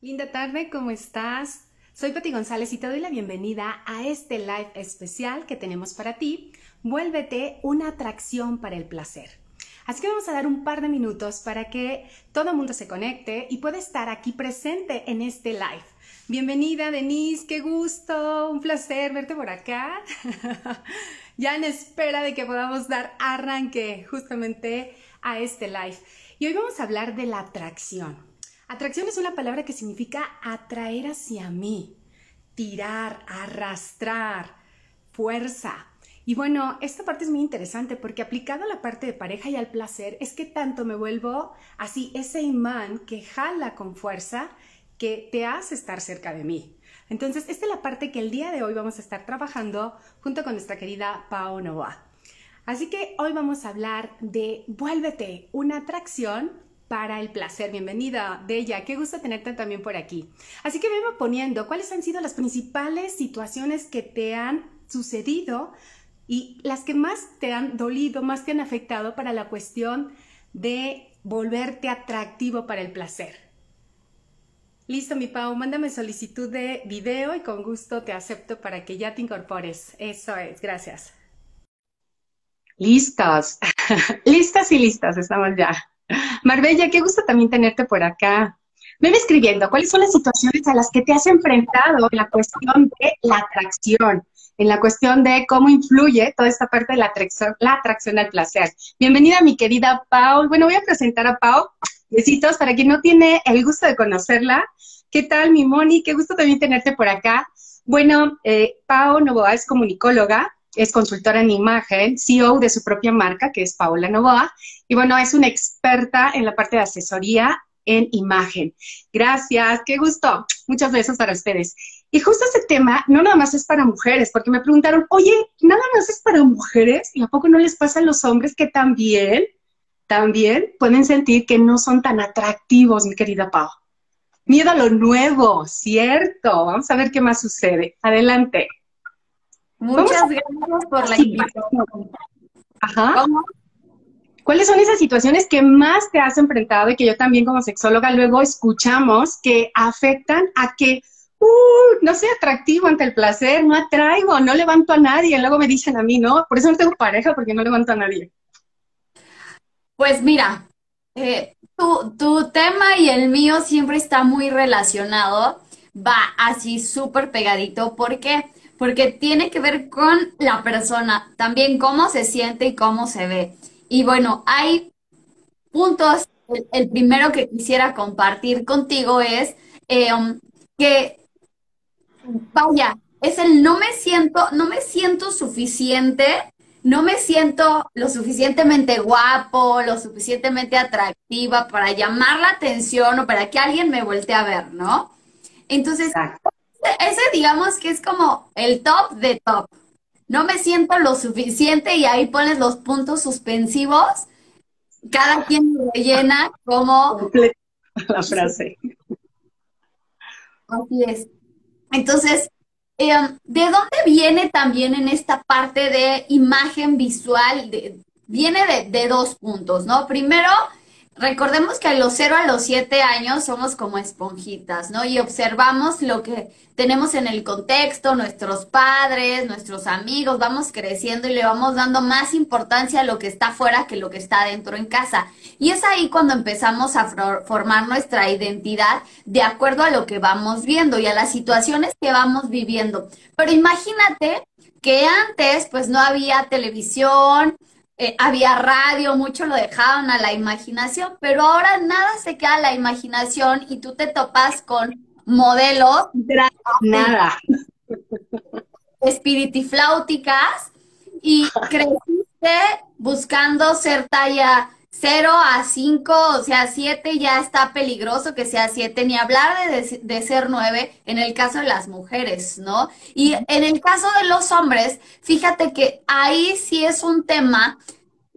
Linda tarde, ¿cómo estás? Soy Pati González y te doy la bienvenida a este live especial que tenemos para ti. Vuélvete una atracción para el placer. Así que vamos a dar un par de minutos para que todo el mundo se conecte y pueda estar aquí presente en este live. Bienvenida Denise, qué gusto, un placer verte por acá. ya en espera de que podamos dar arranque justamente a este live. Y hoy vamos a hablar de la atracción. Atracción es una palabra que significa atraer hacia mí, tirar, arrastrar, fuerza. Y bueno, esta parte es muy interesante porque aplicado a la parte de pareja y al placer es que tanto me vuelvo así ese imán que jala con fuerza que te hace estar cerca de mí. Entonces, esta es la parte que el día de hoy vamos a estar trabajando junto con nuestra querida Pau Novoa. Así que hoy vamos a hablar de vuélvete una atracción para el placer. Bienvenida, Bella. Qué gusto tenerte también por aquí. Así que vengo poniendo cuáles han sido las principales situaciones que te han sucedido y las que más te han dolido, más te han afectado para la cuestión de volverte atractivo para el placer. Listo, mi Pau, mándame solicitud de video y con gusto te acepto para que ya te incorpores. Eso es, gracias. Listas, listas y listas, estamos ya. Marbella, qué gusto también tenerte por acá. Ven escribiendo, ¿cuáles son las situaciones a las que te has enfrentado en la cuestión de la atracción? En la cuestión de cómo influye toda esta parte de la atracción, la atracción al placer. Bienvenida, mi querida Pau. Bueno, voy a presentar a Pau. Besitos para quien no tiene el gusto de conocerla. ¿Qué tal, mi Moni? Qué gusto también tenerte por acá. Bueno, eh, Pau Novoa es comunicóloga, es consultora en imagen, CEO de su propia marca, que es Paola Novoa, y bueno, es una experta en la parte de asesoría en imagen. Gracias, qué gusto. Muchas besos para ustedes. Y justo este tema no nada más es para mujeres, porque me preguntaron, oye, ¿nada más es para mujeres? ¿Y a poco no les pasa a los hombres que también, también pueden sentir que no son tan atractivos, mi querida Pau? Miedo a lo nuevo, cierto. Vamos a ver qué más sucede. Adelante. Muchas gracias por la invitación. Ajá. ¿Cuáles son esas situaciones que más te has enfrentado y que yo también como sexóloga luego escuchamos que afectan a que, uh, no sea atractivo ante el placer, no atraigo, no levanto a nadie? Luego me dicen a mí, no, por eso no tengo pareja porque no levanto a nadie. Pues mira, eh, tu, tu tema y el mío siempre está muy relacionado, va así súper pegadito. ¿Por qué? Porque tiene que ver con la persona, también cómo se siente y cómo se ve. Y bueno, hay puntos. El, primero que quisiera compartir contigo es um, que, vaya, es el no me siento, no me siento suficiente, no me siento lo suficientemente guapo, lo suficientemente atractiva para llamar la atención o para que alguien me voltee a ver, ¿no? Entonces, ese digamos que es como el top de top. No me siento lo suficiente y ahí pones los puntos suspensivos. Cada quien rellena como... La frase. Así es. Entonces, em, ¿de dónde viene también en esta parte de imagen visual? viene de, de dos puntos, ¿no? Primero, recordemos que a los 0 a los 7 años somos como esponjitas, ¿no? Y observamos lo que tenemos en el contexto, nuestros padres, nuestros amigos, vamos creciendo y le vamos dando más importancia a lo que está afuera que lo que está dentro en casa. Y es ahí cuando empezamos a formar nuestra identidad de acuerdo a lo que vamos viendo y a las situaciones que vamos viviendo. Pero imagínate que antes pues no había televisión, eh, había radio, mucho lo dejaban a la imaginación, pero ahora nada se queda a la imaginación y tú te topas con modelos. Nada. Espiritifláuticas y creciste buscando ser talla 0 a 5, o sea, 7 ya está peligroso que sea 7, ni hablar de, de, ser 9 en el caso de las mujeres, ¿no? Y en el caso de los hombres, fíjate que ahí sí es un tema,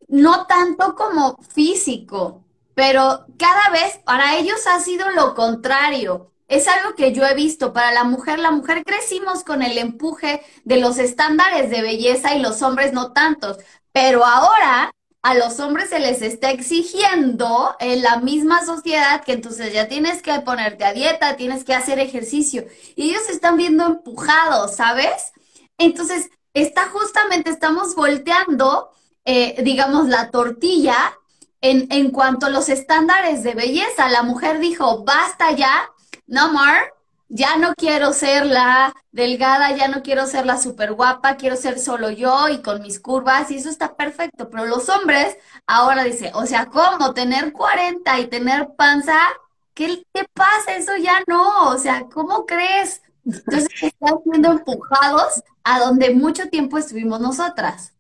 no tanto como físico, pero cada vez para ellos ha sido lo contrario. Es algo que yo he visto para la mujer. La mujer crecimos con el empuje de los estándares de belleza y los hombres no tantos. Pero ahora a los hombres se les está exigiendo en la misma sociedad que entonces ya tienes que ponerte a dieta, tienes que hacer ejercicio. Y ellos están viendo empujados, ¿sabes? Entonces, está justamente, estamos volteando, eh, digamos, la tortilla en, en cuanto a los estándares de belleza. La mujer dijo, basta ya, no more ya no quiero ser la delgada, ya no quiero ser la súper guapa, quiero ser solo yo y con mis curvas y eso está perfecto, pero los hombres ahora dicen, o sea, ¿cómo tener 40 y tener panza? ¿Qué pasa? Eso ya no, o sea, ¿cómo crees? Entonces están siendo empujados a donde mucho tiempo estuvimos nosotras.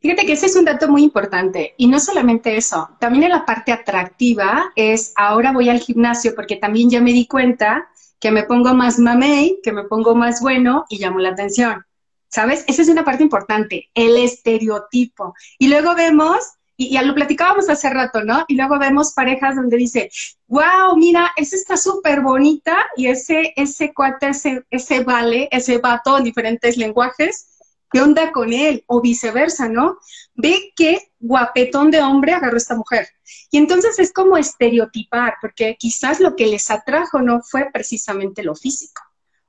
Fíjate que ese es un dato muy importante. Y no solamente eso, también en la parte atractiva es ahora voy al gimnasio porque también ya me di cuenta que me pongo más mamey, que me pongo más bueno y llamo la atención. ¿Sabes? Esa es una parte importante, el estereotipo. Y luego vemos, y ya lo platicábamos hace rato, ¿no? Y luego vemos parejas donde dice, wow, mira, esa está súper bonita y ese, ese cuate, ese, ese vale, ese vato en diferentes lenguajes, ¿qué onda con él? O viceversa, ¿no? Ve qué guapetón de hombre agarró esta mujer. Y entonces es como estereotipar, porque quizás lo que les atrajo no fue precisamente lo físico.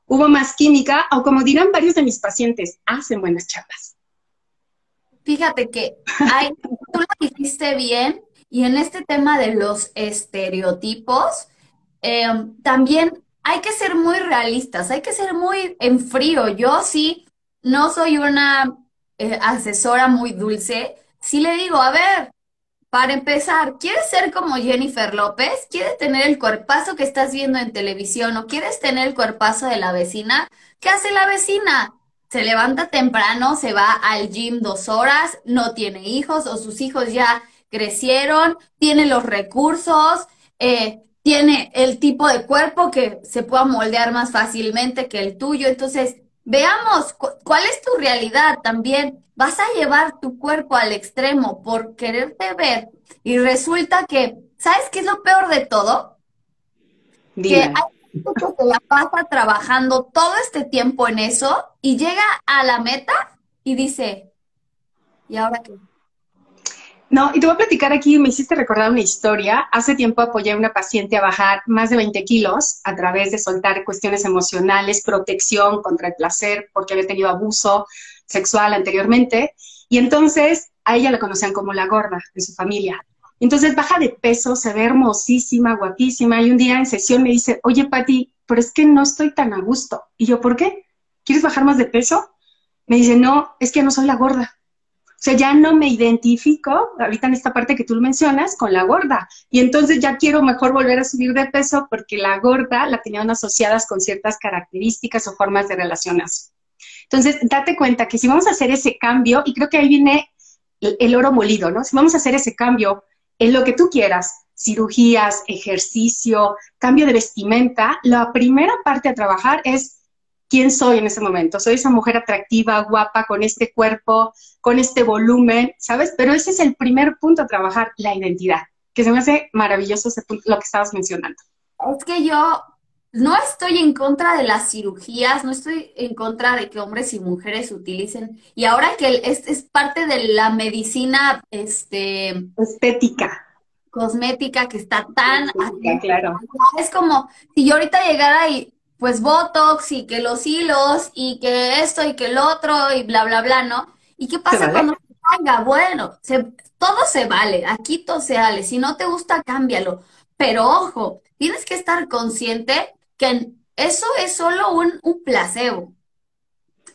Hubo más química, o como dirán varios de mis pacientes, hacen buenas charlas. Fíjate que hay, tú lo dijiste bien, y en este tema de los estereotipos, em, también hay que ser muy realistas, hay que ser muy en frío. Yo sí no soy una eh, asesora muy dulce, sí le digo, a ver, para empezar, ¿quieres ser como Jennifer López? ¿Quieres tener el cuerpazo que estás viendo en televisión o quieres tener el cuerpazo de la vecina? ¿Qué hace la vecina? Se levanta temprano, se va al gym dos horas, no tiene hijos o sus hijos ya crecieron, tiene los recursos, eh, tiene el tipo de cuerpo que se pueda moldear más fácilmente que el tuyo. Entonces, Veamos cuál es tu realidad también. Vas a llevar tu cuerpo al extremo por quererte ver y resulta que, ¿sabes qué es lo peor de todo? Que hay gente que se la pasa trabajando todo este tiempo en eso y llega a la meta y dice, ¿y ahora qué? No, y te voy a platicar aquí, me hiciste recordar una historia. Hace tiempo apoyé a una paciente a bajar más de 20 kilos a través de soltar cuestiones emocionales, protección contra el placer, porque había tenido abuso sexual anteriormente. Y entonces a ella la conocían como la gorda de su familia. Entonces baja de peso, se ve hermosísima, guapísima. Y un día en sesión me dice, oye, Pati, pero es que no estoy tan a gusto. Y yo, ¿por qué? ¿Quieres bajar más de peso? Me dice, no, es que no soy la gorda sea, ya no me identifico, ahorita en esta parte que tú mencionas, con la gorda. Y entonces ya quiero mejor volver a subir de peso porque la gorda la tenían asociadas con ciertas características o formas de relacionarse. Entonces, date cuenta que si vamos a hacer ese cambio, y creo que ahí viene el, el oro molido, ¿no? Si vamos a hacer ese cambio en lo que tú quieras, cirugías, ejercicio, cambio de vestimenta, la primera parte a trabajar es quién soy en ese momento. Soy esa mujer atractiva, guapa, con este cuerpo, con este volumen, ¿sabes? Pero ese es el primer punto a trabajar, la identidad, que se me hace maravilloso ese punto, lo que estabas mencionando. Es que yo no estoy en contra de las cirugías, no estoy en contra de que hombres y mujeres utilicen. Y ahora que es, es parte de la medicina este, estética cosmética que está tan claro. es como si yo ahorita llegara y pues Botox y que los hilos y que esto y que el otro y bla, bla, bla, ¿no? ¿Y qué pasa cuando se caiga? Bueno, todo se vale, aquí todo se vale. Si no te gusta, cámbialo. Pero ojo, tienes que estar consciente que eso es solo un, un placebo.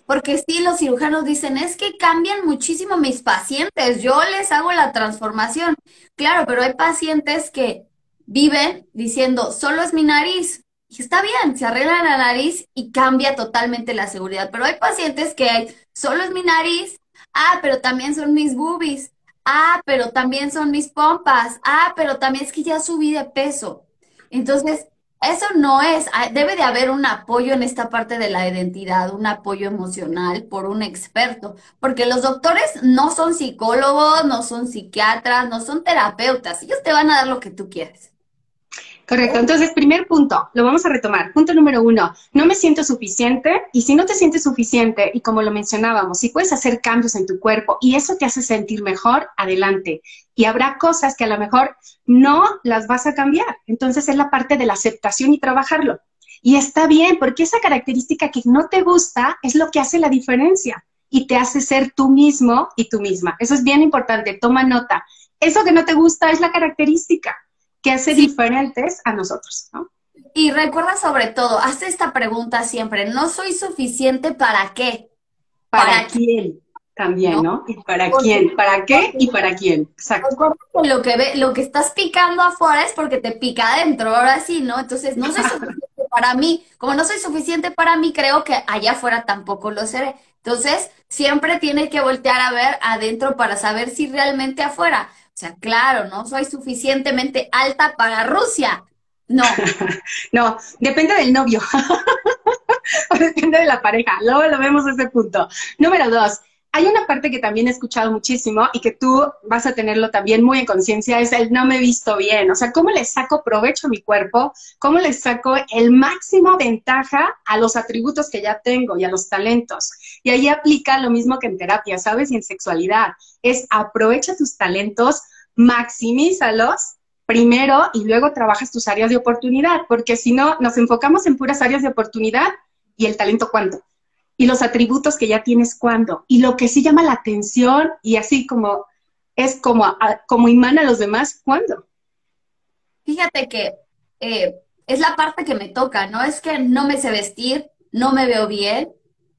Porque si los cirujanos dicen, es que cambian muchísimo mis pacientes, yo les hago la transformación. Claro, pero hay pacientes que viven diciendo, solo es mi nariz, y está bien, se arregla la nariz y cambia totalmente la seguridad. Pero hay pacientes que hay, solo es mi nariz, ah, pero también son mis boobies, ah, pero también son mis pompas, ah, pero también es que ya subí de peso. Entonces, eso no es, ah, debe de haber un apoyo en esta parte de la identidad, un apoyo emocional por un experto, porque los doctores no son psicólogos, no son psiquiatras, no son terapeutas, ellos te van a dar lo que tú quieres. Correcto. Entonces, primer punto, lo vamos a retomar. Punto número uno, no me siento suficiente y si no te sientes suficiente y como lo mencionábamos, si puedes hacer cambios en tu cuerpo y eso te hace sentir mejor, adelante. Y habrá cosas que a lo mejor no las vas a cambiar. Entonces es la parte de la aceptación y trabajarlo. Y está bien, porque esa característica que no te gusta es lo que hace la diferencia y te hace ser tú mismo y tú misma. Eso es bien importante, toma nota. Eso que no te gusta es la característica que hace diferentes a nosotros, ¿no? Y recuerda sobre todo, haz esta pregunta siempre, ¿no soy suficiente para qué? ¿Para, quién? También, ¿no? ¿Y para quién? ¿Para qué y para quién? Exacto. Lo que, ve, lo que estás picando afuera es porque te pica adentro, ahora sí, ¿no? Entonces, no soy suficiente para mí. Como no soy suficiente para mí, creo que allá afuera tampoco lo seré. Entonces, siempre tienes que voltear a ver adentro para saber si realmente afuera sea, claro, no soy suficientemente alta para Rusia. No. no, depende del novio. o depende de la pareja. Luego lo vemos ese punto. Número dos, hay una parte que también he escuchado muchísimo y que tú vas a tenerlo también muy en conciencia, es el no me he visto bien. O sea, ¿cómo le saco provecho a mi cuerpo? ¿Cómo le saco el máximo ventaja a los atributos que ya tengo y a los talentos? Y ahí aplica lo mismo que en terapia, ¿sabes? Y en sexualidad. Es aprovecha tus talentos, maximízalos primero y luego trabajas tus áreas de oportunidad, porque si no, nos enfocamos en puras áreas de oportunidad y el talento cuándo. Y los atributos que ya tienes cuándo. Y lo que sí llama la atención y así como es como, como imán a los demás, ¿cuándo? Fíjate que eh, es la parte que me toca, ¿no? Es que no me sé vestir, no me veo bien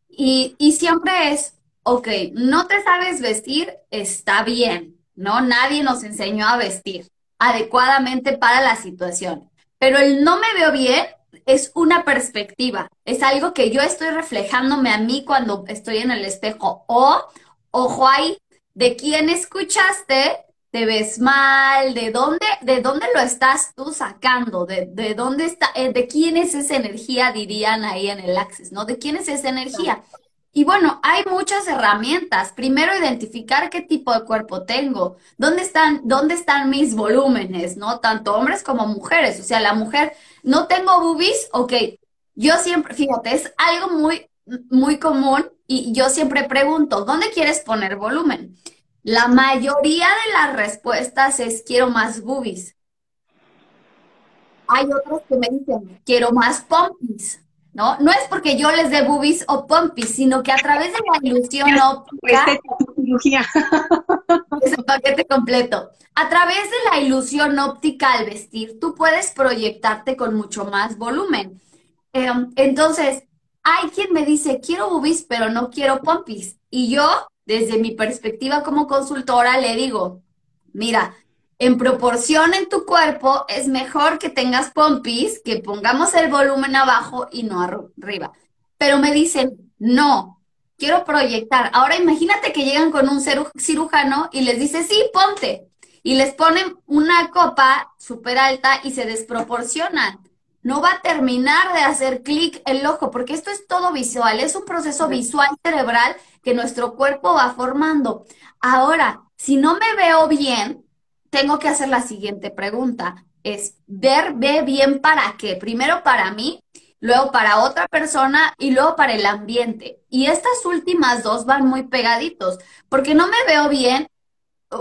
y, y siempre es, ok, no te sabes vestir, está bien, ¿no? Nadie nos enseñó a vestir adecuadamente para la situación. Pero el no me veo bien es una perspectiva, es algo que yo estoy reflejándome a mí cuando estoy en el espejo. O, ojo ahí, de quién escuchaste, te ves mal, de dónde, de dónde lo estás tú sacando, de, de dónde está, eh, de quién es esa energía, dirían ahí en el Access, ¿no? De quién es esa energía. Y bueno, hay muchas herramientas. Primero, identificar qué tipo de cuerpo tengo, dónde están, dónde están mis volúmenes, ¿no? Tanto hombres como mujeres. O sea, la mujer, no tengo boobies, ok. Yo siempre, fíjate, es algo muy, muy común y yo siempre pregunto, ¿dónde quieres poner volumen? La mayoría de las respuestas es quiero más boobies. Hay otros que me dicen, quiero más pompis. ¿No? No es porque yo les dé boobies o pompis, sino que a través de la ilusión óptica. es el paquete completo. A través de la ilusión óptica al vestir, tú puedes proyectarte con mucho más volumen. Em, entonces, hay quien me dice, quiero boobies, pero no quiero pompis. Y yo, desde mi perspectiva como consultora, le digo, mira, en proporción en tu cuerpo, es mejor que tengas pompis, que pongamos el volumen abajo y no arriba. Pero me dicen, no, quiero proyectar. Ahora imagínate que llegan con un cirujano y les dice, sí, ponte. Y les ponen una copa súper alta y se desproporcionan. No va a terminar de hacer clic el ojo, porque esto es todo visual, es un proceso visual cerebral que nuestro cuerpo va formando. Ahora, si no me veo bien, tengo que hacer la siguiente pregunta. Es ver, ve bien para qué. Primero para mí, luego para otra persona y luego para el ambiente. Y estas últimas dos van muy pegaditos, porque no me veo bien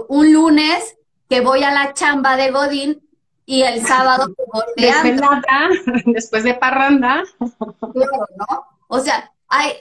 un lunes que voy a la chamba de Godín y el sábado que voy de Después de parranda. ¿no? O sea, ay,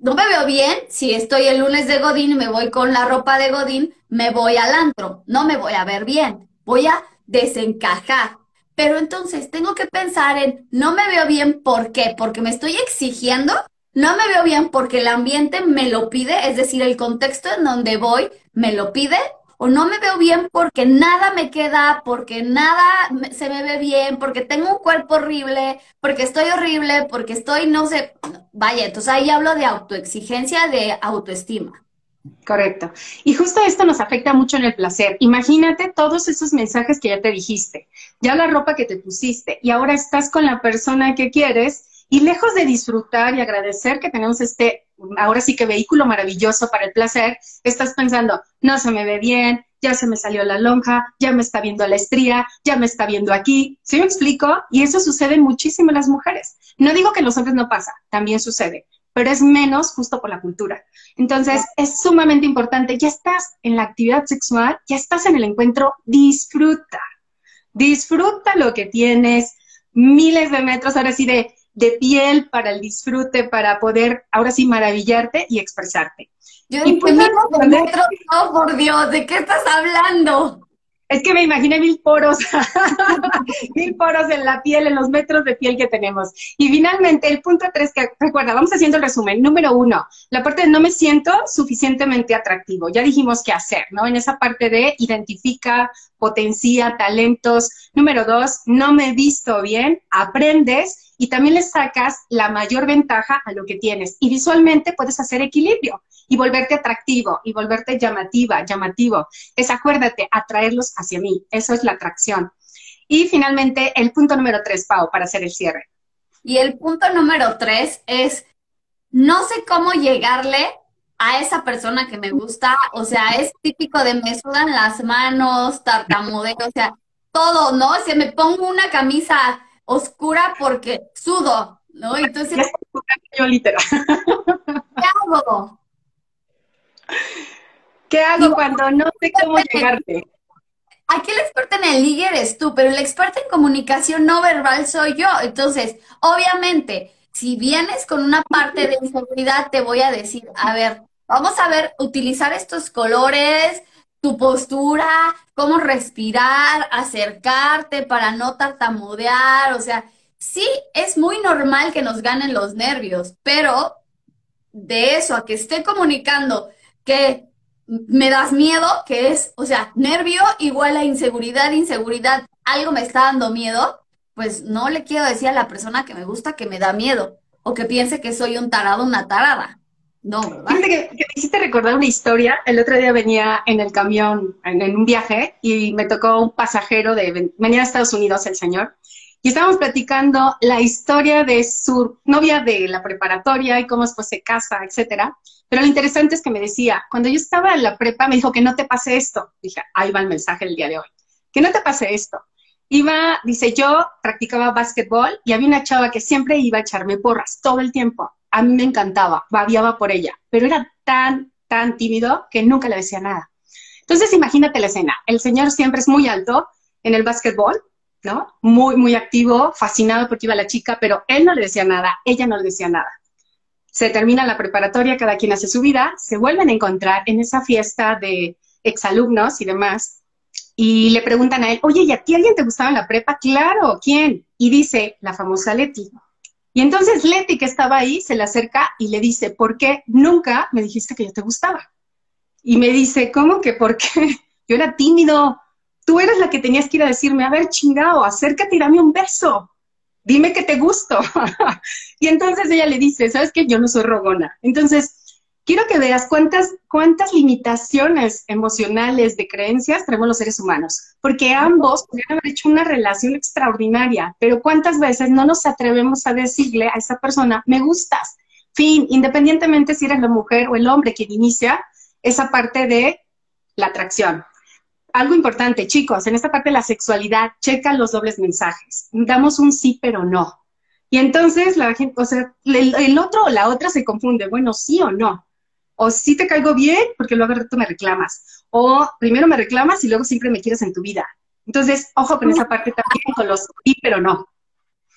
no me veo bien si estoy el lunes de Godín y me voy con la ropa de Godín, me voy al antro, no me voy a ver bien, voy a desencajar. Pero entonces tengo que pensar en, no me veo bien, ¿por qué? Porque me estoy exigiendo, no me veo bien porque el ambiente me lo pide, es decir, el contexto en donde voy me lo pide, o no me veo bien porque nada me queda, porque nada se me ve bien, porque tengo un cuerpo horrible, porque estoy horrible, porque estoy, no sé, vaya, entonces ahí hablo de autoexigencia, de autoestima. Correcto. Y justo esto nos afecta mucho en el placer. Imagínate todos esos mensajes que ya te dijiste, ya la ropa que te pusiste y ahora estás con la persona que quieres y lejos de disfrutar y agradecer que tenemos este ahora sí que vehículo maravilloso para el placer, estás pensando, no se me ve bien, ya se me salió la lonja, ya me está viendo la estría, ya me está viendo aquí. ¿Sí me explico? Y eso sucede muchísimo en las mujeres. No digo que en los hombres no pasa, también sucede, pero es menos justo por la cultura. Entonces, es sumamente importante, ya estás en la actividad sexual, ya estás en el encuentro, disfruta, disfruta lo que tienes, miles de metros, ahora sí, de, de piel para el disfrute, para poder, ahora sí, maravillarte y expresarte. Yo y pues, metros, oh, por Dios, ¿de qué estás hablando? Es que me imaginé mil poros, mil poros en la piel, en los metros de piel que tenemos. Y finalmente, el punto tres, que recuerda, vamos haciendo el resumen. Número uno, la parte de no me siento suficientemente atractivo. Ya dijimos qué hacer, ¿no? En esa parte de identifica, potencia, talentos. Número dos, no me he visto bien, aprendes y también le sacas la mayor ventaja a lo que tienes. Y visualmente puedes hacer equilibrio y volverte atractivo y volverte llamativa, llamativo. Es acuérdate, atraerlos hacia mí. Eso es la atracción. Y finalmente, el punto número tres, Pau, para hacer el cierre. Y el punto número tres es, no sé cómo llegarle a esa persona que me gusta, o sea, es típico de me sudan las manos, tartamudeo, o sea, todo, ¿no? Si me pongo una camisa oscura porque sudo, ¿no? Entonces, yo literal. ¿Qué hago? ¿Qué hago cuando no sé cómo llegarte? Aquí el experto en el ligue eres tú, pero el experto en comunicación no verbal soy yo. Entonces, obviamente, si vienes con una parte de inseguridad, te voy a decir, a ver, vamos a ver, utilizar estos colores, tu postura, cómo respirar, acercarte para no tartamudear, o sea, sí es muy normal que nos ganen los nervios, pero de eso a que esté comunicando que me das miedo, que es, o sea, nervio igual a inseguridad, inseguridad, algo me está dando miedo, pues no le quiero decir a la persona que me gusta que me da miedo o que piense que soy un tarado, una tarada. No, ¿verdad? Fíjate que, me hiciste recordar una historia. El otro día venía en el camión, en, un viaje, y me tocó un pasajero de, venía de Estados Unidos, el señor, y estábamos platicando la historia de su novia de la preparatoria y cómo después se casa, etcétera. Pero lo interesante es que me decía, cuando yo estaba en la prepa, me dijo que no te pase esto. Dije, ahí va el mensaje del día de hoy. Que no te pase esto. Iba, dice, yo practicaba básquetbol y había una chava que siempre iba a echarme porras todo el tiempo. A mí me encantaba, babiaba por ella, pero era tan, tan tímido que nunca le decía nada. Entonces, imagínate la escena. El señor siempre es muy alto en el básquetbol, ¿no? Muy, muy activo, fascinado porque iba la chica, pero él no le decía nada, ella no le decía nada se termina la preparatoria, cada quien hace su vida, se vuelven a encontrar en esa fiesta de exalumnos y demás, y le preguntan a él, oye, ¿y a ti alguien te gustaba en la prepa? Claro, ¿quién? Y dice, la famosa Leti. Y entonces Leti, que estaba ahí, se le acerca y le dice, ¿por qué nunca me dijiste que yo te gustaba? Y me dice, ¿cómo que por qué? Yo era tímido. Tú eras la que tenías que ir a decirme, a ver, chingado, acércate y dame un beso dime que te gusto. y entonces ella le dice, ¿sabes qué? Yo no soy rogona. Entonces, quiero que veas cuántas, cuántas limitaciones emocionales de creencias tenemos los seres humanos, porque ambos podrían haber hecho una relación extraordinaria, pero cuántas veces no nos atrevemos a decirle a esa persona, me gustas. Fin, independientemente si eres la mujer o el hombre quien inicia esa parte de la atracción algo importante, chicos, en esta parte de la sexualidad, checa los dobles mensajes. Damos un sí, pero no. Y entonces la gente, o sea, el, otro o la otra se confunde, bueno, sí o no. O sí te caigo bien, porque luego tú me reclamas. O primero me reclamas y luego siempre me quieres en tu vida. Entonces, ojo con esa parte también, con los sí, pero no.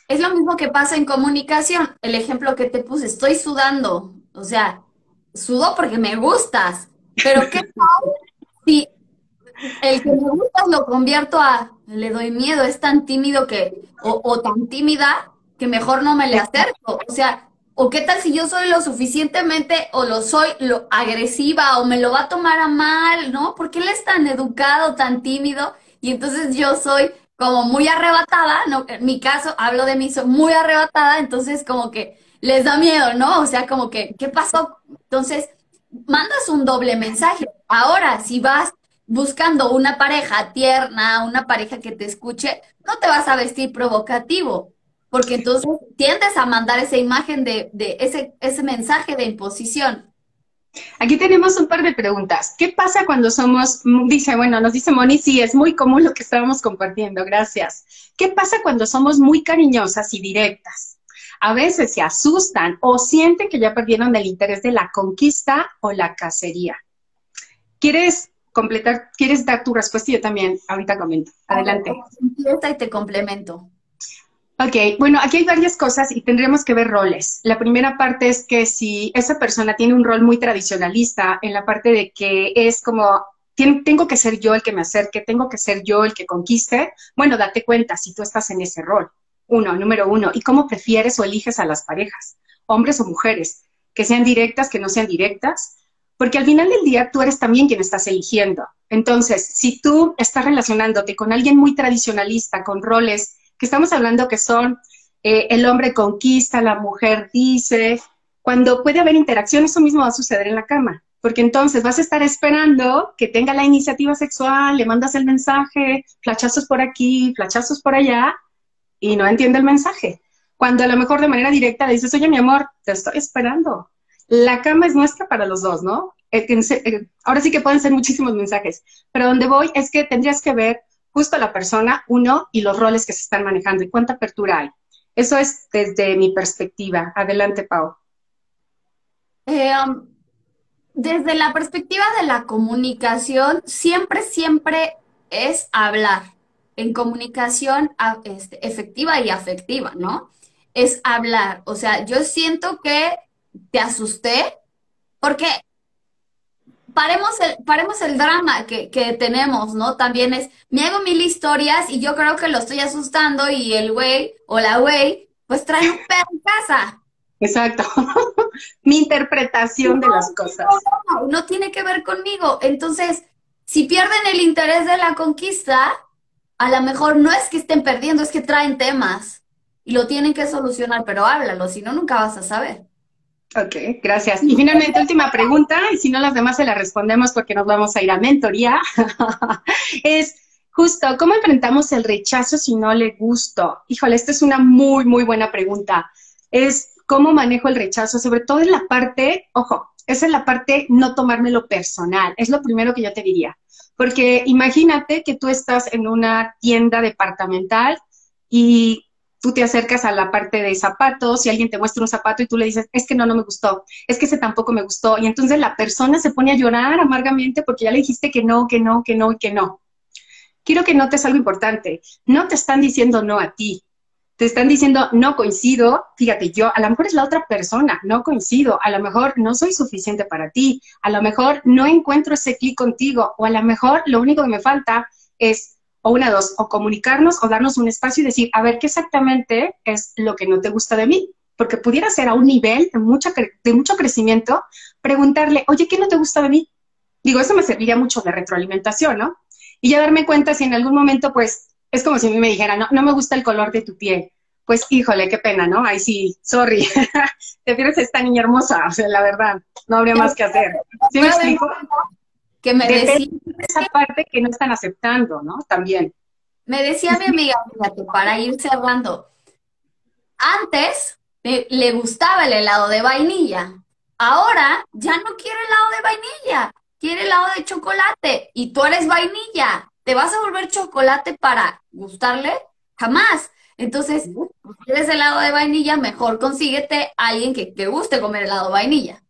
Es lo mismo que pasa en comunicación. El ejemplo que te puse, estoy sudando. O sea, sudo porque me gustas. Pero ¿qué pasa si el que me gusta lo convierto a le doy miedo, es tan tímido que, o, tan tímida que mejor no me le acerco. O sea, o qué tal si yo soy lo suficientemente o lo soy lo agresiva o me lo va a tomar a mal, ¿no? Porque él es tan educado, tan tímido y entonces yo soy como muy arrebatada, ¿no? En mi caso hablo de mí, soy muy arrebatada, entonces como que les da miedo, ¿no? O sea, como que, ¿qué pasó? Entonces, mandas un doble mensaje. Ahora, si vas buscando una pareja tierna, una pareja que te escuche, no te vas a vestir provocativo. Porque entonces tiendes a mandar esa imagen de, de ese, ese mensaje de imposición. Aquí tenemos un par de preguntas. ¿Qué pasa cuando somos, dice, bueno, nos dice Moni, sí, es muy común lo que estábamos compartiendo, gracias. ¿Qué pasa cuando somos muy cariñosas y directas? A veces se asustan o sienten que ya perdieron el interés de la conquista o la cacería. ¿Quieres completar, quieres dar tu respuesta? Yo también ahorita comento. Adelante. Empieza y te complemento. Ok, bueno, aquí hay varias cosas y tendríamos que ver roles. La primera parte es que si esa persona tiene un rol muy tradicionalista en la parte de que es como, tengo que ser yo el que me acerque, tengo que ser yo el que conquiste, bueno, date cuenta si tú estás en ese rol. Uno, número uno. ¿Y cómo prefieres o eliges a las parejas? Hombres o mujeres, que sean directas, que no sean directas, porque al final del día tú eres también quien estás eligiendo. Entonces, si tú estás relacionándote con alguien muy tradicionalista, con roles que estamos hablando que son eh, el hombre conquista, la mujer dice, cuando puede haber interacción, eso mismo va a suceder en la cama, porque entonces vas a estar esperando que tenga la iniciativa sexual, le mandas el mensaje, flachazos por aquí, flachazos por allá, y no entiende el mensaje. Cuando a lo mejor de manera directa le dices, oye, mi amor, te estoy esperando. La cama es nuestra para los dos, ¿no? Eh, eh, ahora sí que pueden ser muchísimos mensajes, pero donde voy es que tendrías que ver justo la persona, uno, y los roles que se están manejando y cuánta apertura hay. Eso es desde mi perspectiva. Adelante, Pau. Eh, um, desde la perspectiva de la comunicación, siempre, siempre es hablar en comunicación este, efectiva y afectiva, ¿no? Es hablar. O sea, yo siento que te asusté porque paremos el, paremos el drama que, tenemos, ¿no? También es, me hago mil historias y yo creo que lo estoy asustando y el güey o la güey, pues trae un perro en casa. Exacto. Mi interpretación de las cosas. No, no, tiene que ver conmigo. Entonces, si pierden el interés de la conquista, a lo mejor no es que estén perdiendo, es que traen temas y lo tienen que solucionar, pero háblalo, si no, nunca vas a saber. Ok, gracias. Y finalmente, última pregunta, y si no las demás se las respondemos porque nos vamos a ir a mentoría, es justo, ¿cómo enfrentamos el rechazo si no le gusto? Híjole, esta es una muy, muy buena pregunta. Es cómo manejo el rechazo, sobre todo en la parte, ojo, esa es la parte no tomármelo personal, es lo primero que yo te diría. Porque imagínate que tú estás en una tienda departamental y tú te acercas a la parte de zapatos y alguien te muestra un zapato y tú le dices, es que no, no me gustó, es que ese tampoco me gustó. Y entonces la persona se pone a llorar amargamente porque ya le dijiste que no, que no, que no y que no. Quiero que notes algo importante. No te están diciendo no a ti. Te están diciendo no coincido. Fíjate, yo a lo mejor es la otra persona, no coincido. A lo mejor no soy suficiente para ti. A lo mejor no encuentro ese clic contigo. O a lo mejor lo único que me falta es o una dos, o comunicarnos o darnos un espacio y decir, a ver, ¿qué exactamente es lo que no te gusta de mí? Porque pudiera ser a un nivel de, mucha, de mucho crecimiento, preguntarle, oye, ¿qué no te gusta de mí? Digo, eso me serviría mucho de retroalimentación, ¿no? Y ya darme cuenta si en algún momento, pues, es como si a mí me dijera, no, no me gusta el color de tu piel. Pues, híjole, qué pena, ¿no? Ay, sí, sorry. te fieres a esta niña hermosa, o sea, la verdad, no habría más que hacer. ¿Sí me explico? Que me decía... Esa parte que no están aceptando, ¿no? También. Me decía mi amiga, fíjate, para ir cerrando, antes le gustaba el helado de vainilla, ahora ya no quiere helado de vainilla, quiere helado de chocolate y tú eres vainilla, ¿te vas a volver chocolate para gustarle? Jamás. Entonces, si quieres helado de vainilla, mejor consíguete a alguien que te guste comer helado de vainilla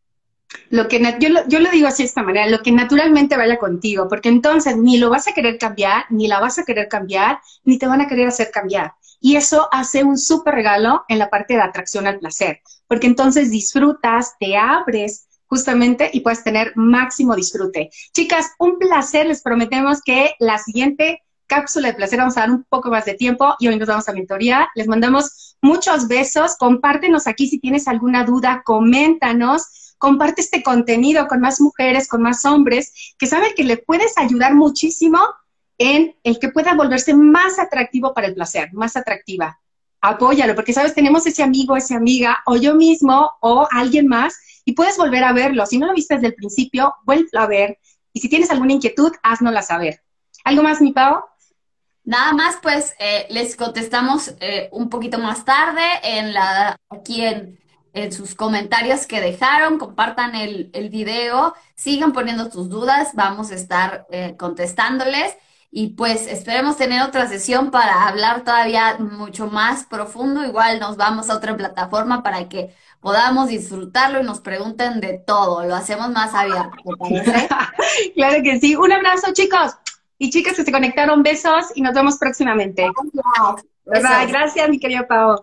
lo que yo lo, yo lo digo así de esta manera, lo que naturalmente vaya contigo, porque entonces ni lo vas a querer cambiar, ni la vas a querer cambiar, ni te van a querer hacer cambiar. Y eso hace un súper regalo en la parte de atracción al placer, porque entonces disfrutas, te abres justamente y puedes tener máximo disfrute. Chicas, un placer, les prometemos que la siguiente cápsula de placer vamos a dar un poco más de tiempo y hoy nos vamos a mentoría. Les mandamos muchos besos, compártenos aquí si tienes alguna duda, coméntanos comparte este contenido con más mujeres, con más hombres, que saben que le puedes ayudar muchísimo en el que pueda volverse más atractivo para el placer, más atractiva. Apóyalo, porque sabes, tenemos ese amigo, esa amiga, o yo mismo, o alguien más, y puedes volver a verlo. Si no lo viste desde el principio, vuelve a ver. Y si tienes alguna inquietud, haznosla saber. ¿Algo más, mi Pau? Nada más, pues eh, les contestamos eh, un poquito más tarde en la, aquí en, en sus comentarios que dejaron, compartan el, el video, sigan poniendo tus dudas, vamos a estar eh, contestándoles y pues esperemos tener otra sesión para hablar todavía mucho más profundo, igual nos vamos a otra plataforma para que podamos disfrutarlo y nos pregunten de todo, lo hacemos más abierto, claro que sí, un abrazo chicos. Y chicas que se conectaron, besos y nos vemos próximamente. Gracias, bye. Gracias, mi querido Pau.